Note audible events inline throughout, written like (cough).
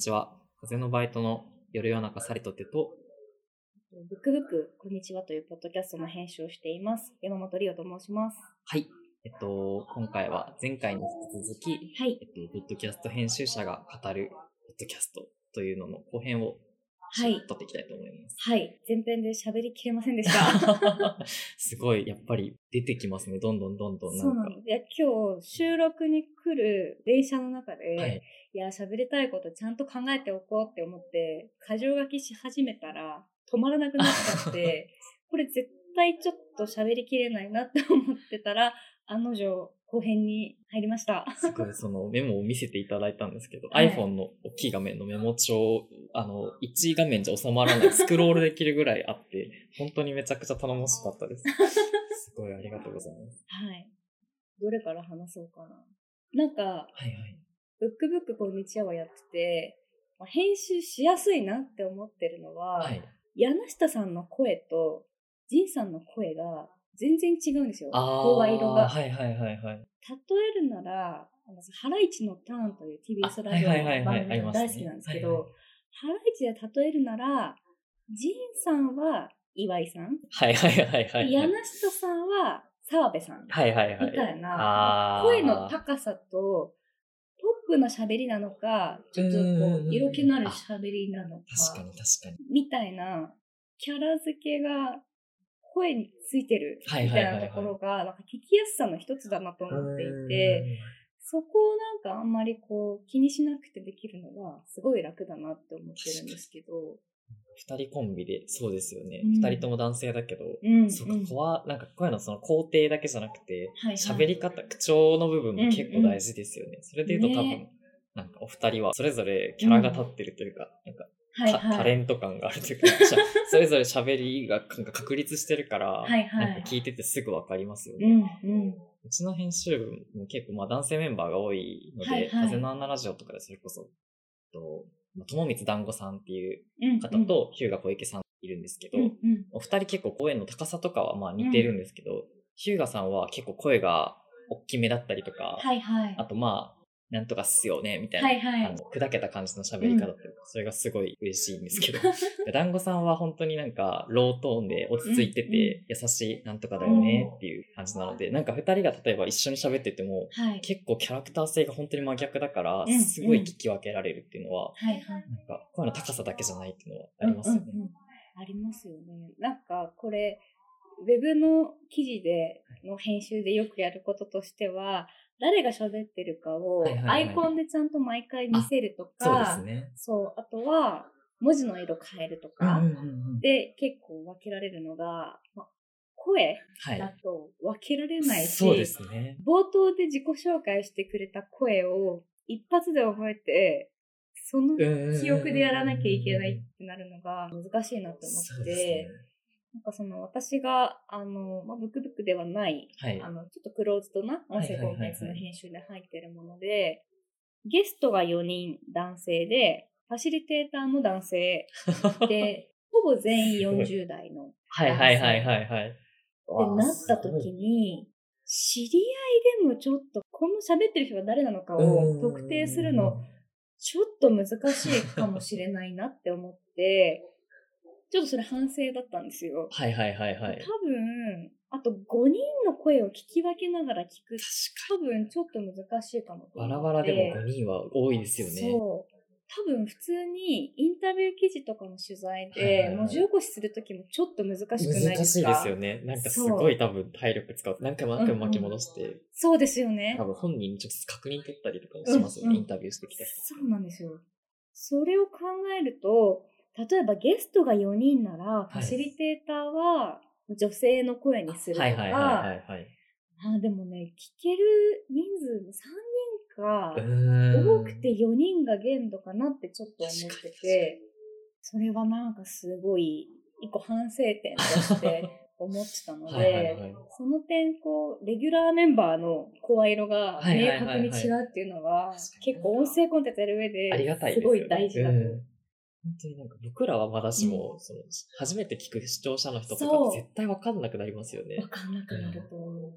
ちは。風のバイトの夜夜中サリトテと、ブックブック、こんにちはというポッドキャストの編集をしています。山本リオと申します。はい。えっと、今回は前回に引き続き、はい。えっと、ポッドキャスト編集者が語るポッドキャストというのの後編をはい。撮っていきたいと思います。はい。前編で喋りきれませんでした。(laughs) すごい、やっぱり出てきますね。どんどんどんどんなんか。そうなんです。いや、今日収録に来る電車の中で、はいい、。や、喋りたいことちゃんと考えておこうって思って、箇条書きし始めたら止まらなくなっちゃって、(laughs) これ絶対ちょっと喋りきれないなって思ってたら、案の定後編に入りました。すごい、そのメモを見せていただいたんですけど、はい iPhone の大きい画面のメモ帳、あの、1画面じゃ収まらない、(laughs) スクロールできるぐらいあって、本当にめちゃくちゃ頼もしかったです。(laughs) すごいありがとうございます。はい。どれから話そうかな。なんか、はいはい。ブックブックこんにちはをやってて、まあ編集しやすいなって思ってるのは、はい。柳下さんの声と、ジンさんの声が全然違うんですよ。あ声色が。はいはいはいはい。例えるなら、ハライチのターンという TBS ラジオの番組が大好きなんですけはいど、ハライチで例えるなら、ジンさんは岩井さん、はいはいはいはい。柳下さんは澤部さん。はいはいはい。みたいな声の高さと、ポップな喋りなのか、ちょっとこう、色気のある喋りなのか、確かに確かに。みたいな、キャラ付けが声についてるはいみたはいなところが、なんか聞きやすさの一つだなと思っていて、そこをなんかあんまりこう気にしなくてできるのがすごい楽だなって思ってるんですけど、二人コンビで、そうですよね。うん。二人とも男性だけど、うん、そうかうん、声、なんか声のその工程だけじゃなくて、はいはい喋り方、口調の部分も結構大事ですよね。それで言うと多分、ね。なんかお二人はそれぞれキャラが立ってるというか、なんかはいタタはい。レント感があるというか、(laughs) それぞれ喋りが確立してるから、はいはいなんか聞いててすぐわかりますよね。うん、うん。うちの編集部も結構まあ男性メンバーが多いので、はいはい風の穴ラジオとかでそれこそ、と友光団子さんっていううん、方と、日向小池さんいるんですけど、うん、うん。お二人結構声の高さとかはまあ似てるんですけど、日向さんは結構声が大きめだったりとか、はいはい。あとまあ、なんとかっすよね、みたいな、はいはいあの砕けた感じの喋り方というか、それがすごい嬉しいんですけど、(laughs) で団子さんは本当になんかロートーンで落ち着いてて、優しいなんとかだよねっていう感じなので、なんか二人が例えば一緒に喋ってても、はい。結構キャラクター性が本当に真逆だから、うんすごい聞き分けられるっていうのは。なんか声の高さだけじゃないっていうのはありますよね。ありますよね。なんかこれ、ウェブの記事での編集でよくやることとしては、誰が喋ってるかをはいはいはいアイコンでちゃんと毎回見せるとそうでか、すね。そうあとは文字の色変えるとか、うんうんうんうんで結構分けられるのが、ま声はいだ。と分けられないし、そうですね。冒頭で自己紹介してくれた声を一発で覚えて、その記憶でやらなきゃいけないってなるのが難しいなと思って。なんかその私が、あの、まあ、ブックブックではない、はい。あの、ちょっとクローズドな音声コンテンツの編集で入ってるもので、ゲストが4人男性で、ファシリテーターも男性で、(laughs) ほぼ全員40代の。はいはいはいはいはい。ってなった時に、知り合いでもちょっと、この喋ってる人が誰なのかを特定するの、ちょっと難しいかもしれないなって思って、ちょっとそれ反省だったんですよ。はいはいはいはい。多分、あと5人の声を聞き分けながら聞く。多分ちょっと難しいかもとバ思って。ラバラでも5人は多いですよね。そう。多分普通にインタビュー記事とかの取材で文字起こしするときもちょっと難しくないですか？難しいですよね。なんかすごい多分体力使う。何回も何回も巻き戻して、そうですよね多。分本人に直接確認取ったりとかもしますよね。うんうんインタビューしてきた人。そうなんですよ。それを考えると、例えばゲストが4人なら、ファシリテーターは女性の声にするとか、はいはいはいはいはい。あでもね、聞ける人数3人か、多くて4人が限度かなってちょっと思ってて、それはなんかすごい一個反省点として (laughs) 思ってたので、はいはいはいその点、こう、レギュラーメンバーの声色が明確に違うっていうのは結構音声コンテンツやる上で、す。ごい大事だと。うん本当になんか僕らはまだしも、その初めて聞く視聴者の人とか絶対わかんなくなりますよねわ。かんなくなると思う。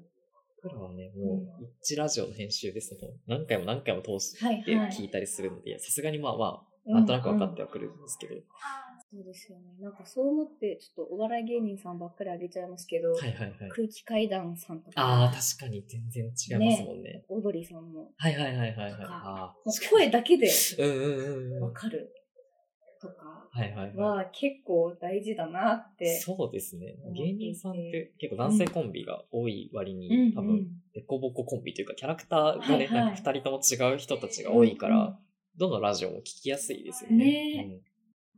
僕らはね、もう一ラジオの編集ですの何回も何回も通して。聞いたりするので、さすがにまあまあ、なんとなく分かってはくるんですけど。そうですよね。なんかそう思って、ちょっとお笑い芸人さんばっかりあげちゃいますけど、はいはいはい。空気階段さんとか、ああ、確かに全然違いますもんね。オードリーさんも、はいはいはいはいはい。あ声だけで (laughs) うんうんうん。わかるとかはいはいはは結構大事だなってい。。そうですね。芸人さんって結構男性コンビが多い割うん。に、多分うん、デコボココンビというか、キャラクターがね、はいはい。なんか二人とも違う人たちが多いかうんうん。ら、どのラジオも聞きやすいですよね。ね。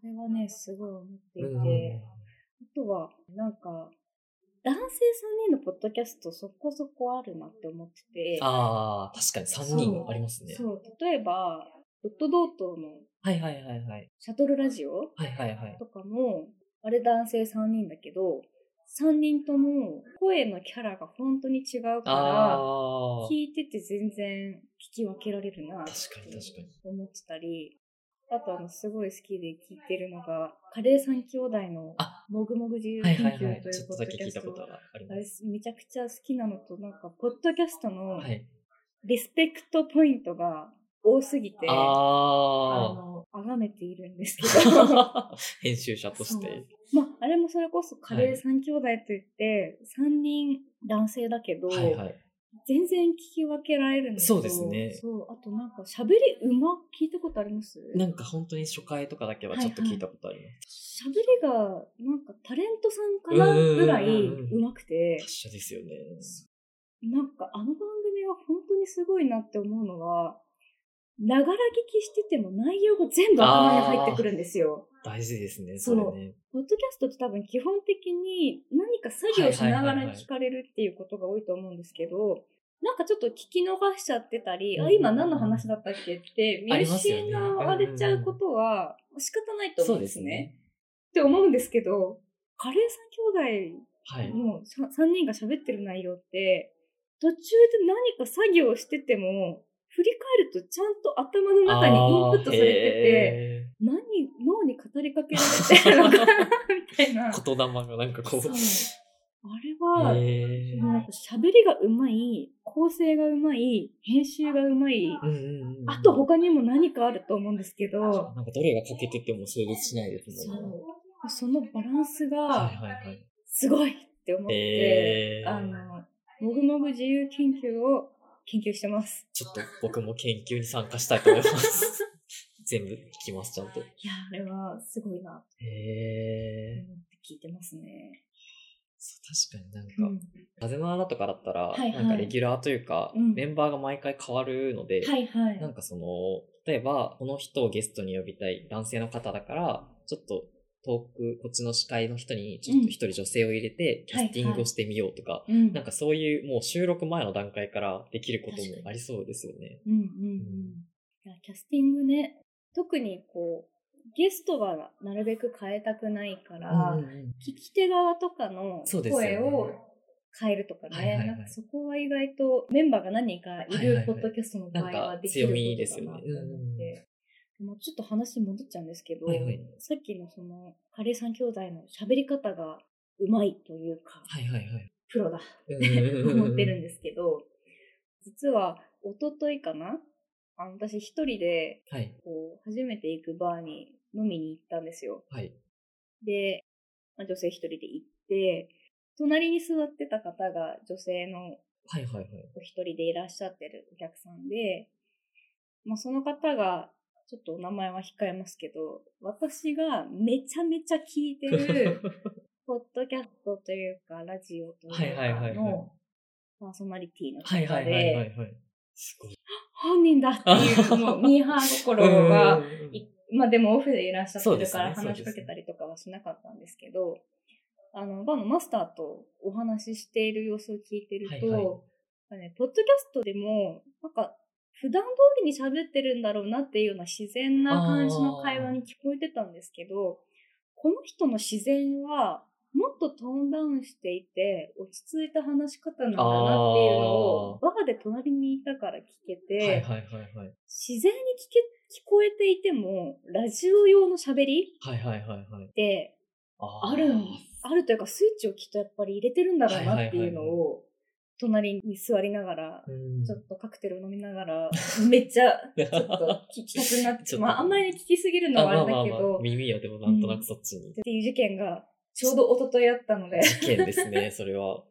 これはね、すごい思っていうん。て、あとは、なんか、男性3人のポッドキャストそこそこあるなって思ってて、ああ、確かに3人ありますね。そう、例えば、ドットドートのはいはいはいはい。シャトルラジオ？はいはいはい。とかも、あれ男性3人だけど、3人とも声のキャラが本当に違うから。聞いてて全然聞き分けられるなって確かに確かに。思ってたり、あとあの、すごい好きで聞いてるのが、カレー三兄弟のあもぐもぐ自由研。究というポッドキャストけ聞いたこと。がありあれます。めちゃくちゃ好きなのと、なんか、ポッドキャストのはい。リスペクトポイントが多すぎて、ああの、崇めているんですけど、あ。(laughs) 編集者として。まあ、あれもそれこそカレー三兄弟といって、三人男性だけど、はいはい。全然聞き分けられるんですよそうですねそう。あとなんか喋りうま聞いたことあります？なんか本当に初回とかだけはちょっと聞いたことあります。喋りがなんかタレントさんかなぐらいうまくて、達者ですよね。なんかあの番組は本当にすごいなって思うのは、ながら聞きしてても内容が全部頭に入ってくるんですよ。大事ですね、そそうれね。ポッドキャストって多分基本的に何か作業しながら聞かれるっていうことが多いと思うんですけど、なんかちょっと聞き逃しちゃってたり、あ、うんうんうん今何の話だったっけって見失われちゃうことは仕方ないと思そううんでですね。ね。って思うんですけど、カレーさん兄はい弟。の3人が喋ってる内容って、途中で何か作業してても、振り返るとちゃんと頭の中にインプットされてて、て何、脳に語りかけられてるのかなみたいな。(laughs) 言霊がなんかこう。そうあれは、なんか喋りがうまい、構成がうまい、編集がうまい。あと他にも何かあると思うんですけど、なんかどれが欠けてても成立しないですそもんね。う。そのバランスはいが。すごいって思って、えーあの、もぐもぐ自由研究を研究してます。ちょっと僕も研究に参加したいと思います。(laughs) 全部聞きます、ちゃんと。いや、あれはすごいなへえ。聞いてますね。そう確かになんうんか、風の穴とかだったら、はいはいなんかレギュラーというか、うんメンバーが毎回変わるので、はいはい。なんかその、例えば、この人をゲストに呼びたい男性の方だから、ちょっと遠く、こっちの司会の人に、ちょっと一人女性を入れて、キャスティングをしてみようとか、うん、なんかそういうもう収録前の段階からできることもありそうですよね。うんうん。うん。いやキャスティングね、特にこう、ゲストはなるべく変えたくないから、うんうんうん。聞き手側とかの声を変えるとかね、はいはいはい。なんかそこは意外とメンバーが何人かいるポッドキャストの場合はできる強みことだなとですよね。うんもうちょっと話戻っちゃうんですけど、はいはいさっきのその、カレーさん兄弟の喋り方がうまいというか、はいはいはい。プロだうんって思ってるんですけど、実は、一昨日かなあの私一人で、はい。こう、初めて行くバーに飲みに行ったんですよ。はい。で、まあ、女性一人で行って、隣に座ってた方が女性のはいはいはい。お一人でいらっしゃってるお客さんで、まあ、その方が、ちょっとお名前は控えますけど、私がめちゃめちゃ聞いてる、(laughs) ポッドキャストというか、ラジオとはいいうかのパーソナリティの方で。本人だっていう、もうミーハー心がまあでもオフでいらっしゃってるから話しかけたりとかはしなかったんですけど、あの、バーのマスターとお話ししている様子を聞いてると、はいはい。なんかね、ポッドキャストでも、なんか、普段通りに喋ってるんだろうなっていうような自然な感じの会話に聞こえてたんですけど、この人の自然は、もっとトーンダウンしていて、落ち着いた話し方なんだなっていうのを、バーで隣にいたから聞けて、はいはいはいはい。自然に聞け、聞こえていても、ラジオ用の喋りはいはいはいはい。ってあるん、あるというかスイッチをきっとやっぱり入れてるんだろうなっていうのを隣に座りながら、うんちょっとカクテル飲みながら、(laughs) めっちゃ、ちょっと聞きたくなって、(laughs) まああんまり聞きすぎるのはあれだけまあまあまあど、耳はでもなんとなくそっちに。っていう事件がちょうど一昨日あったので。事件ですね、(laughs) それは。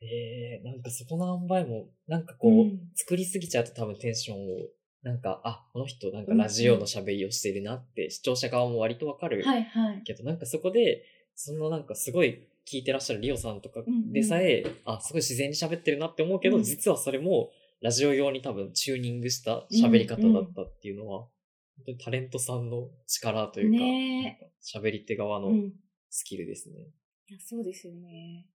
えー、なんかそこの塩梅も、なんかこう、うん作りすぎちゃうと多分テンションを、なんか、あ、この人なんかラジオの喋りをしてるなって、視聴者側も割とわかるはいはい。けど、なんかそこで、そのなんかすごい聞いてらっしゃるリオさんとかでさえ、あ、すごい自然に喋ってるなって思うけど、うん実はそれもラジオ用に多分チューニングした喋り方だったっていうのは、本当にタレントさんの力というか、喋り手側のうん。スキルですね。いや、そうですよね。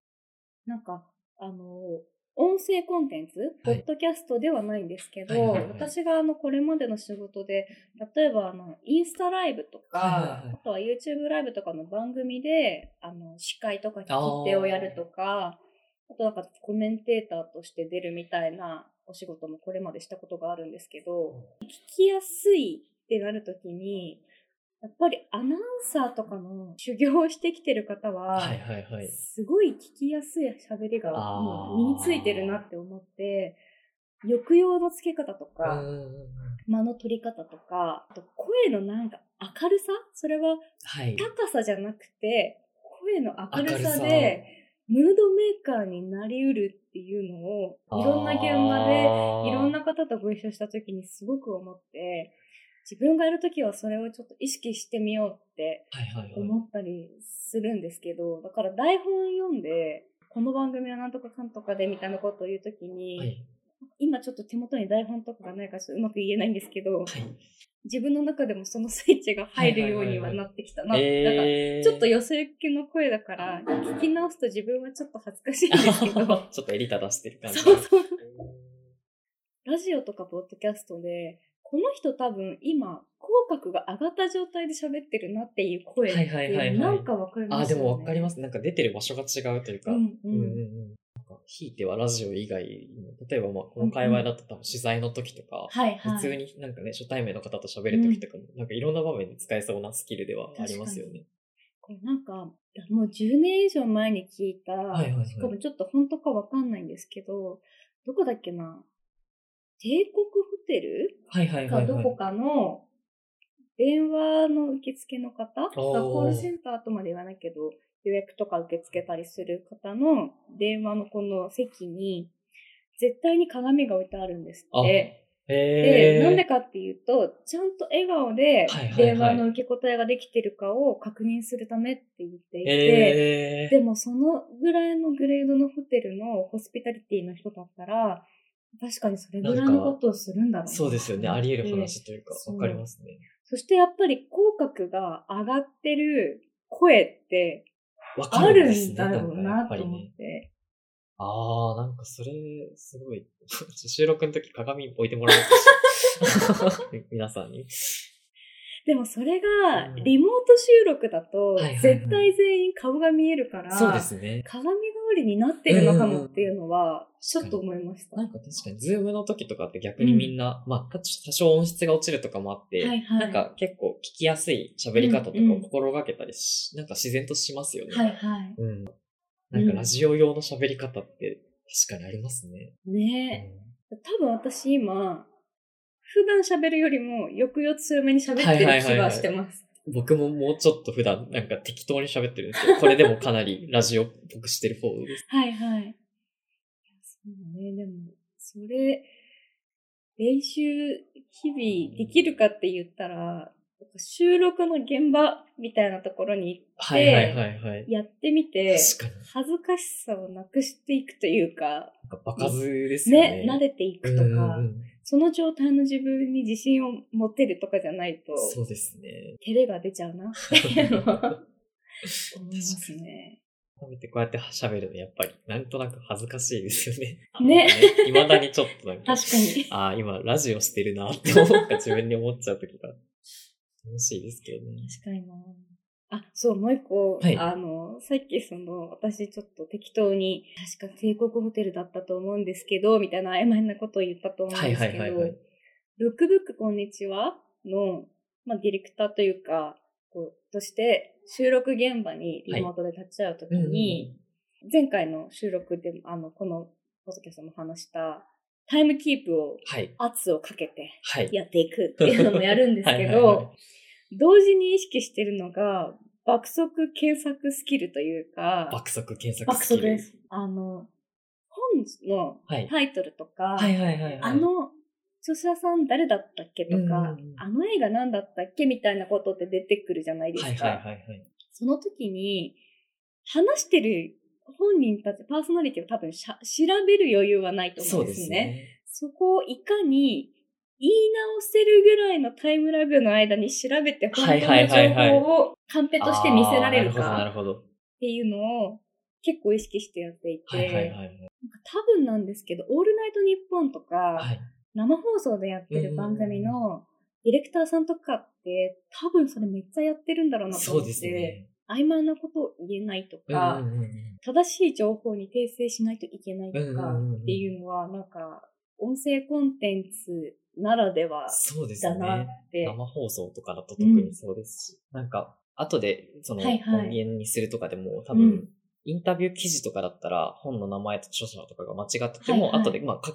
なんか、あの、音声コンテンツ、ポはい。ッドキャストではないんですけど、私があの、これまでの仕事で、例えばあの、インスタライブとか、あとは YouTube ライブとかの番組で、あの、司会とか聞き手をやるとか、あとなんかコメンテーターとして出るみたいなお仕事もこれまでしたことがあるんですけど、聞きやすいってなるときに、やっぱりアナウンサーとかの修行をしてきてる方は、はいはいはい。すごい聞きやすい喋りが身についてるなって思って、抑揚のつけ方とか、間の取り方とか、あと声のなんか明るさそれははい。高さじゃなくて、声の明るさ明るさで、ムードメーカーになりうるっていうのを、いろんな現場で、いろんな方とご一緒した時にすごく思って、自分がやる時はそれをちょっと意識してみようって。思ったりするんですけど、だから台本読んで、この番組はなんとかかんとかでみたいなことを言うときに、はい。今ちょっと手元に台本とかがないからうまく言えないんですけど、はい。自分の中でもそのスイッチが入るようにはなってきたな。なんかえー、ちょっとよそ行きの声だから、聞き直すと自分はちょっと恥ずかしいんですけど、(laughs) ちょっとエリタ出してる感じ。そうそう。ラジオとかポッドキャストで、この人多分今、口角が上がった状態で喋ってるなっていう声って、なんかわかりまあ、すよね。でもわかります。なんか出てる場所が違うというか。うんう。うんうんひいてはラジオ以外の、例えばまあ、この界隈だと多分取材の時とか。普通になんかね、初対面の方と喋る時とかも、なんかいろんな場面で使えそうなスキルではありますよね。これなんか、もう10年以上前に聞いた、はいはいはいしかもちょっと本当かわかんないんですけど、どこだっけな帝国ホテル？はいはいはい、はい。かどこかの電話の受付の方？がコールセンターとまで言わないけど、予約とか受け付けたりする方の電話のこの席に、絶対に鏡が置いてあるんですって。で、なんでかっていうと、ちゃんと笑顔で電話の受け答えができてるかを確認するためって言っていて、でもそのぐらいのグレードのホテルのホスピタリティの人だったら、確かにそれぐらいのことをするんだろうなそうですよね。あり得る話というか、わかりますね。そしてやっぱり口角が上がってる声ってわかあるるんだろうなと思っ。て。あー、なんかそれ、すごい。(laughs) 収録の時鏡置いてもらおうとして (laughs) 皆さんに。でもそれがうんリモート収録だと絶対全員顔が見えるから、そうですね。鏡代わりになってるのかもっていうのはちょっと思いました。なんか確かに、ズームの時とかって逆にみんな、まあ、多少音質が落ちるとかもあって、はいはいなんか結構聞きやすい喋り方とかうんうんを心がけたりし、なんか自然としますよね。はいはい。うん。なんかラジオ用の喋り方って確かにありますね。ねうえ。多分私今、普段喋るよりも抑揚強めに喋ってる気がしてます。ん僕ももうちょっと普段なんか適当に喋ってるんですけど、これでもかなりラジオっぽくしてる方です。(laughs) はいはい。ね。でも、それ、練習、日々できるかって言ったら、収録の現場みたいなところに行っはいはいはいはい。やってみて。恥ずかしさをなくしていくというか、なんか場数ですよね。ね、慣れていくとかその状態の自分に自信を持てるとかじゃないと、そうですね。照れが出ちゃうなっていうのは思いますね。改めてこうやって喋るのやっぱりなんとなく恥ずかしいですよね。(laughs) ね。いまだにちょっとなんか、(laughs) 確かに。ああ、今ラジオしてるなって思うか自分に思っちゃうときが楽しいですけどね。確かにな。あ、そう、もう一個、はいあの、さっきその、私ちょっと適当に、確か帝国ホテルだったと思うんですけど、みたいな曖昧なことを言ったと思うんはいですけど、はいはいはい。ルックブックこんにちはの、まあ、ディレクターというか、として、収録現場にリモートで立ち会うときに、前回の収録で、あの、このポスキャストも話した、タイムキープを、はい。圧をかけてはい。やっていくっていうのもやるんですけど、(laughs) 同時に意識してるのが、爆速検索スキルというか、爆速検索爆スキル。速です。あの、本のはい。タイトルとか。あ、の、著者さん誰だったっけ？とか、うんうんうんあの映画何だったっけ？みたいなことって出てくるじゃないですか。はいはいはいはい。その時に、話してる本人たち、パーソナリティを多分しゃ調べる余裕はないと思そううんでですね。すね。そこをいかに言い直せるぐらいのタイムラグの間に調べて本当の情報をカンペとして見せられるかほど、なるほど。っていうのを結構意識してやっていて、はいはいはい多分なんですけど、オールナイトニッポンとか、はい。生放送でやってる番組のディレクターさんとかって多分それめっちゃやってるんだろうなと思って、そうですね。曖昧なことを言えないとか、うんうんうん正しい情報に訂正しないといけないとかうんうんうんうんっていうのは、なんか、音声コンテンツならではそうですだなっね。て。生放送とかだと特にそうですし、なんか、後で、その、音源にするとかでも、多うん分、インタビュー記事とかだったら、本の名前と著者とかが間違ってても、はいはい後で、まあ、か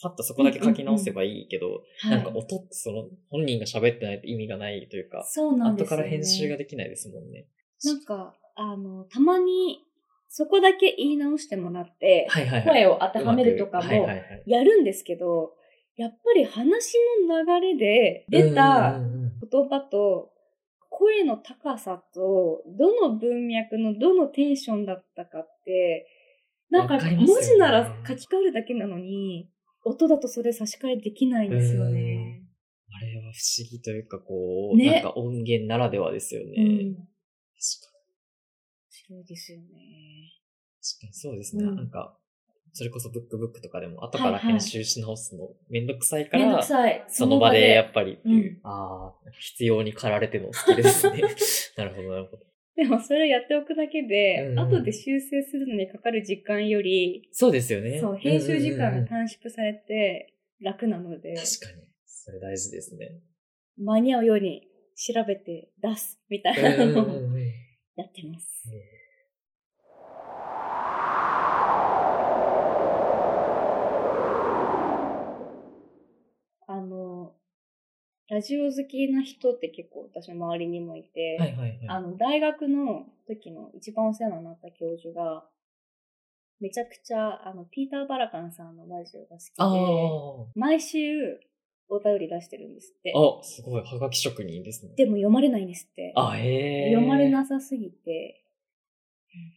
パッとそこだけ書き直せばいいけど、はいなんか音ってその、本人が喋ってないと意味がないというか、そうなんで後すよ、ね。から編集ができないですもんね。なんか、あの、たまに、そこだけ言い直してもらって、はいはいはい。声を当てはめるとかもうまくはいはいはいやるんですけど、やっぱり話の流れで出たうんうんうんうん言葉と、声の高さと、どの文脈のどのテンションだったかって、なんか文字なら書き換えるだけなのに、音だとそれ差し替えできないんですよね。あれは不思議というか、こう、ねなんか音源ならではですよね。うん。確かに。面白いですよね。確かにそうですね。うんなんか、それこそブックブックとかでも、後から編集し直すのめんどくさいから、くさい。その場でやっぱりっていう、うんああ、必要に駆られてのスキルですね。(laughs) なるほど、なるほど。でもそれやっておくだけで、うん後で修正するのにかかる時間より、そうですよね。そう、編集時間が短縮されて楽なので、確かに。それ大事ですね。間に合うように調べて出すみたいなのを (laughs) やってます。あの、ラジオ好きな人って結構私の周りにもいて、はいはいはい。あの、大学の時の一番お世話になった教授が、めちゃくちゃ、あの、ピーター・バラカンさんのラジオがあ好きで、毎週お便り出してるんですって。あ。あ、すごい。はがき職人ですね。でも読まれないんですって。あ、へえ。読まれなさすぎて、うん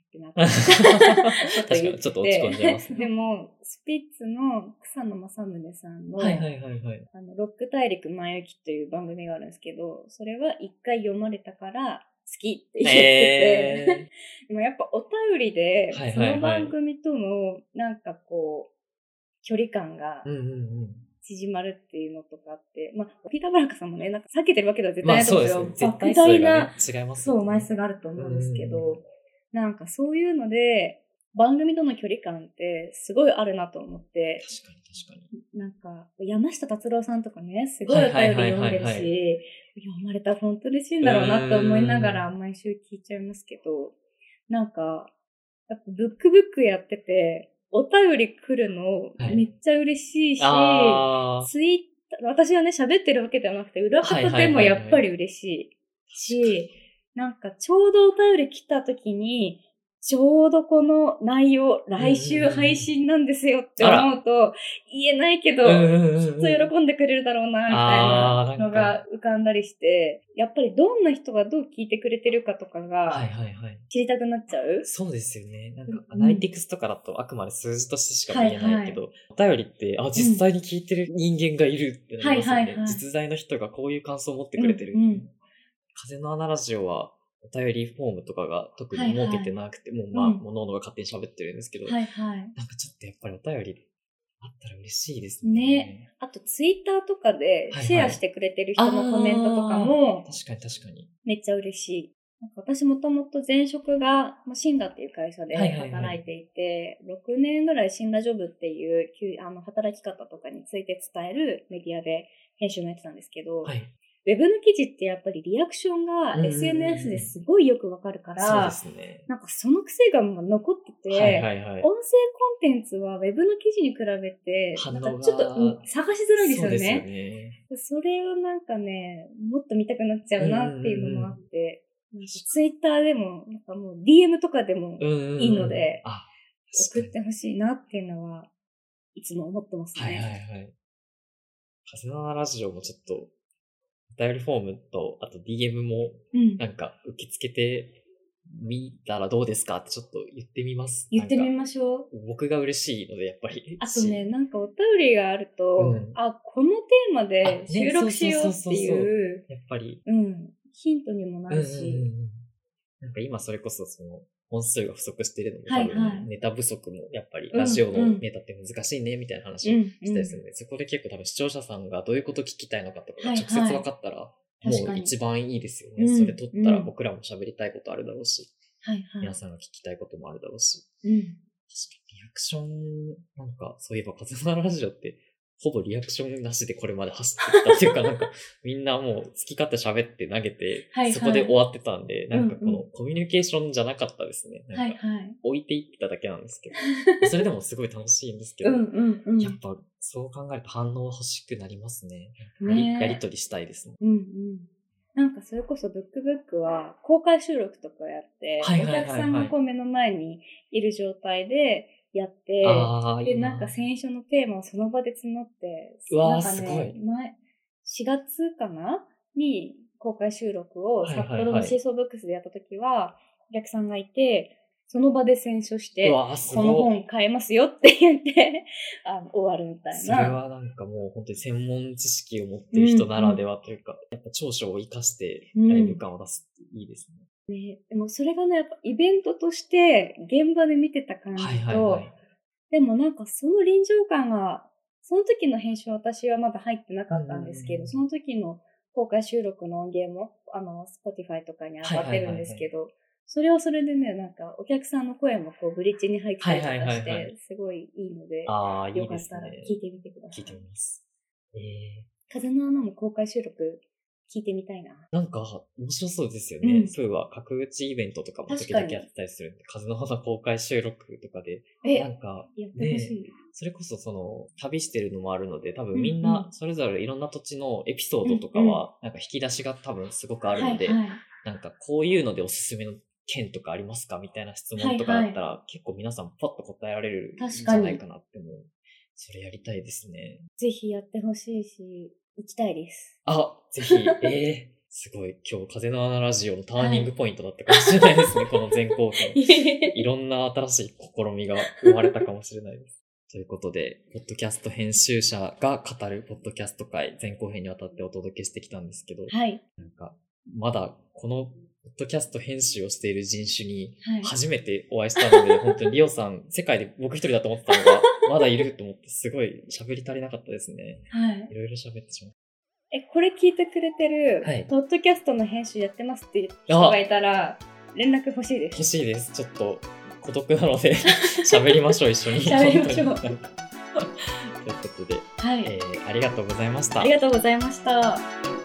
ってなって確かに、ちょっと落ち込んじゃいますね。でも、スピッツの草野正宗さんの、はいはいはいはい。あの、ロック大陸前行きという番組があるんですけど、それは一回読まれたから好きって言ってて、へ (laughs) でもやっぱお便りで、その番組との、なんかこう、距離感が。縮まるっていうのとかって、まあ、ピーター・バラカさんもね、なんか避けてるわけでは絶ま対ないと思うんあそうですよ。絶対なね、違いますそう、枚数があると思うんですけうんど、なんかそういうので、番組との距離感ってすごいあるなと思って、確かに確かに。なんか、山下達郎さんとかね、すごいお便りはいはい。読んでるはいはいはし、読まれたら本当嬉しいんだろうなって思いながら毎週聞いちゃいますけど、なんか、やっぱブックブックやってて、お便り来るのはい。めっちゃ嬉しいし、あツイッター、私はね、喋ってるわけではなくて、裏方でもやっぱり嬉しいし、なんかちょうどお便り来た時に、ちょうどこの内容、来週配信なんですよって思うと、言えないけど、きっと喜んでくれるだろうな、みたいなのが浮かんだりして、やっぱりどんな人がどう聞いてくれてるかとかはいがはいはい。知りたくなっちゃう？そうですよね。なんか、うんアナリティクスとかだとあくまで数字としてしか見えないけど、お便りって、あ、実際に聞いてる人間がいるってなりますよね。はいはいはい実在の人がこういう感想を持ってくれてる。うんうん風の穴ラジオは、お便りフォームとかが特に設けてなくて、もうまあ、うんもう脳のが勝手に喋ってるんですけど、はいはい。なんかちょっとやっぱりお便りあったら嬉しいですね。ねあと、ツイッターとかでシェアしてくれてる人のコメントとかも、確かに確かに。めっちゃ嬉しい。なんか私もともと前職が、まあ、シンガっていう会社ではいはいはい働いていて、6年ぐらいシンガジョブっていうあの働き方とかについて伝えるメディアで編集もやってたんですけど、はい。ウェブの記事ってやっぱりリアクションが SNS ですごいよくわかるから、そうですね。なんかその癖が残ってて、はいはいはい。音声コンテンツはウェブの記事に比べて、なんかちょっとうん探しづらいですよそうですよね。ね。それをなんかね、もっと見たくなっちゃうなっていうのもあって、ツイッターでも、なんかもう DM とかでもいいのであ、送ってほしいなっていうのは、いつも思ってますね。はいはいはい。風のラジオもちょっと、お便りフォームと、あと DM もうん。なんか受け付けてみたらどうですかってちょっと言ってみます。言ってみましょう。僕が嬉しいので、やっぱり。あとね、なんかお便りがあると、うんあ、このテーマあでね収録しようっていう、やっぱり、うん、ヒントにもなるし、うんうんうんうんなんか今それこそその、本数が不足してるのも多分、はいはいネタ不足もやっぱりうんラジオのネタって難しいねみたいな話をうん、したりするんで、そこで結構多分視聴者さんがどういうこと聞きたいのかとかがはい直接分かったら、もう一番いいですよね。うんそれ取ったらうん僕らも喋りたいことあるだろうし。皆さんが聞きたいこともあるだろうし。うん。確かにリアクション、なんか、そういえば、風のラジオって、ほぼリアクションなしでこれまで走ってきたっていうか、なんか、(laughs) みんなもう好き勝手喋って投げて、はいはいそこで終わってたんで、なんかこうんのコミュニケーションじゃなかったですね。はいはい。置いていってただけなんですけど、(laughs) それでもすごい楽しいんですけど、うんうんうん。やっぱそう考えると反応欲しくなりますね。やりねやりとりしたいですね。うんうん。なんかそれこそブックブックは公開収録とかやって、お客さんがこう目の前にいる状態でやって、で、いなんか選書のテーマをその場で募って、なんかすごい前、4月かなに公開収録を札幌のシーソーブックスでやった時は、お客さんがいて、その場で選書してこの。本買えますよって言って、(laughs) あの終わるみたいそれな。はなんかもう本当に専門知識を持ってる人ならではというか、やっぱ長所を活かしてライブ感を出すっていいですね。ね、でもそれがね、やっぱイベントとして現場で見てた感じと、はいはいはい。でもなんかその臨場感が、その時の編集は私はまだ入ってなかったんですけど、うんその時の公開収録の音源も、あの、Spotify とかに上がってるんですけど、それはそれでね、なんかお客さんの声もこうブリッジに入ってたりとかはいはいはいしはいて、すごいいいので、あよか。ったら聞いてみてください。聞いてみます。ええ風の穴も公開収録聞いてみたいな。なんか、面白そうですよね。うんそういえば、角打ちイベントとかも時々やってたりするんで、風の花公開収録とかで、え、なんか、やってほしい。それこそその、旅してるのもあるので、多分みんなそれぞれいろんな土地のエピソードとかは、なんか引き出しが多分すごくあるので、はいはい、なんかこういうのでおすすめの県とかありますかみたいな質問とかだったら、結構皆さんパッと答えられるんじゃないかなって思う。それやりたいですね。ぜひやってほしいし、行きたいです。あ、ぜひ、えー、すごい。今日、風の穴ラジオのターニングポイントだったかもしれないですね、(laughs) この前後編。(laughs) いろんな新しい試みが生まれたかもしれないです。ということで、ポッドキャスト編集者が語るポッドキャスト会前後編にわたってお届けしてきたんですけど、はい。なんか、まだこのポッドキャスト編集をしている人種にはい。初めてお会いしたので、本当にリオさん、世界で僕一人だと思ってたのが、まだいると思って、すごい喋り足りなかったですね。はいい。ろいろ喋ってしまう。え、これ聞いてくれてる、はいポッドキャストの編集やってますっていう人がいたら、連絡欲しいです。欲しいです。ちょっと孤独なので (laughs) 喋りましょう、一緒に。喋りましょうということで、はい。えーありがとうございました。ありがとうございました。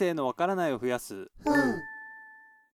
生のわからないを増やす、うん。